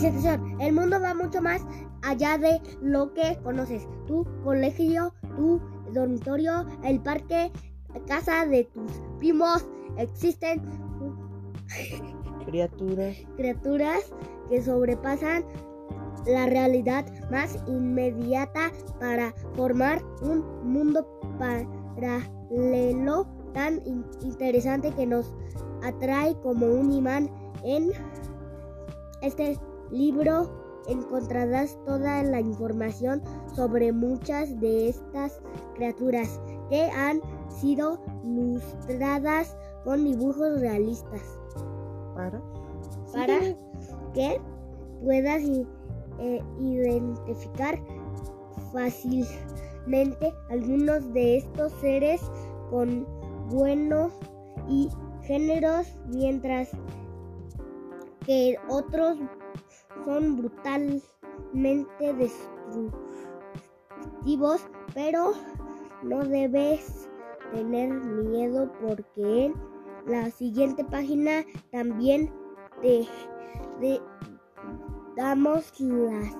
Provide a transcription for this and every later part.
Presentación. El mundo va mucho más allá de lo que conoces. Tu colegio, tu dormitorio, el parque, casa de tus primos. Existen Criaturas. criaturas que sobrepasan la realidad más inmediata para formar un mundo paralelo tan in- interesante que nos atrae como un imán. En este libro encontrarás toda la información sobre muchas de estas criaturas que han sido ilustradas con dibujos realistas Para. para que puedas eh, identificar fácilmente algunos de estos seres con buenos y géneros, mientras que otros son brutalmente destructivos, pero no debes tener miedo porque en la siguiente página también te, damos las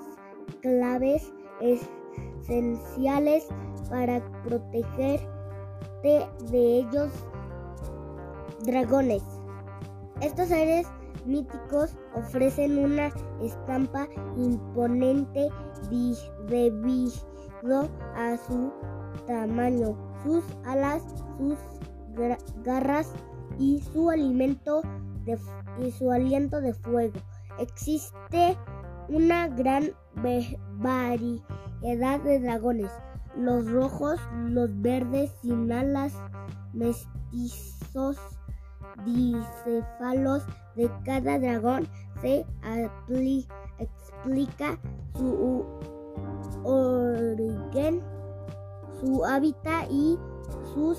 claves esenciales para protegerte de ellos dragones. Estos seres míticos ofrecen una estampa imponente debido a su tamaño, sus alas, sus garras y su alimento de y su aliento de fuego. Existe una gran variedad de dragones, los rojos, los verdes sin alas, mestizos, dicéfalos de cada dragón se explica su origen, su hábitat y sus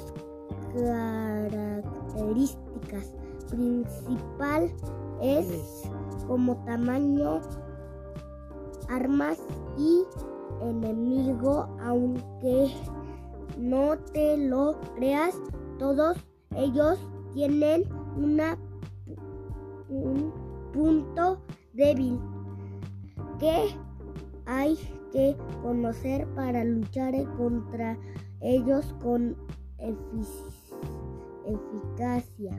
características. Principal es como tamaño, armas y enemigo, aunque no te lo creas, todos ellos tienen una, un punto débil que hay que conocer para luchar contra ellos con efic- eficacia.